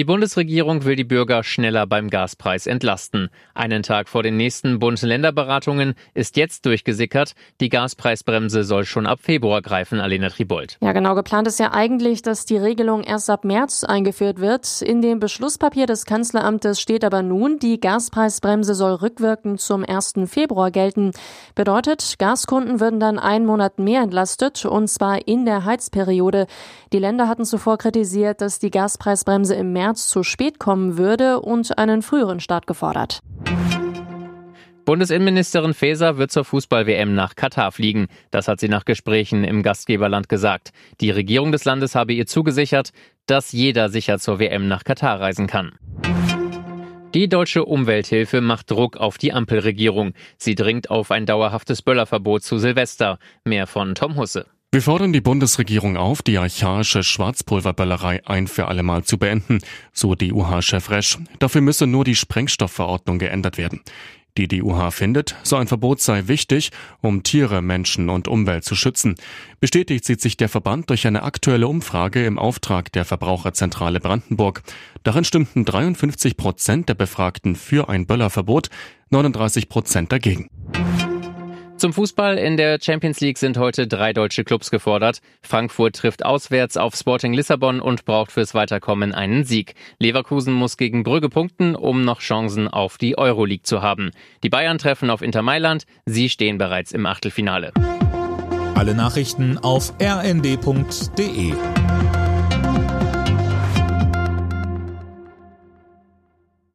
Die Bundesregierung will die Bürger schneller beim Gaspreis entlasten. Einen Tag vor den nächsten Bund-Länder-Beratungen ist jetzt durchgesickert, die Gaspreisbremse soll schon ab Februar greifen, Alena Tribold. Ja, genau. Geplant ist ja eigentlich, dass die Regelung erst ab März eingeführt wird. In dem Beschlusspapier des Kanzleramtes steht aber nun, die Gaspreisbremse soll rückwirkend zum 1. Februar gelten. Bedeutet, Gaskunden würden dann einen Monat mehr entlastet, und zwar in der Heizperiode. Die Länder hatten zuvor kritisiert, dass die Gaspreisbremse im März zu spät kommen würde und einen früheren Start gefordert. Bundesinnenministerin Faeser wird zur Fußball-WM nach Katar fliegen. Das hat sie nach Gesprächen im Gastgeberland gesagt. Die Regierung des Landes habe ihr zugesichert, dass jeder sicher zur WM nach Katar reisen kann. Die deutsche Umwelthilfe macht Druck auf die Ampelregierung. Sie dringt auf ein dauerhaftes Böllerverbot zu Silvester. Mehr von Tom Husse. Wir fordern die Bundesregierung auf, die archaische Schwarzpulverböllerei ein für allemal zu beenden, so DUH-Chef Resch. Dafür müsse nur die Sprengstoffverordnung geändert werden. Die DUH findet, so ein Verbot sei wichtig, um Tiere, Menschen und Umwelt zu schützen. Bestätigt sieht sich der Verband durch eine aktuelle Umfrage im Auftrag der Verbraucherzentrale Brandenburg. Darin stimmten 53 Prozent der Befragten für ein Böllerverbot, 39 Prozent dagegen. Zum Fußball in der Champions League sind heute drei deutsche Clubs gefordert. Frankfurt trifft auswärts auf Sporting Lissabon und braucht fürs Weiterkommen einen Sieg. Leverkusen muss gegen Brügge punkten, um noch Chancen auf die Euroleague zu haben. Die Bayern treffen auf Inter Mailand. Sie stehen bereits im Achtelfinale. Alle Nachrichten auf rnd.de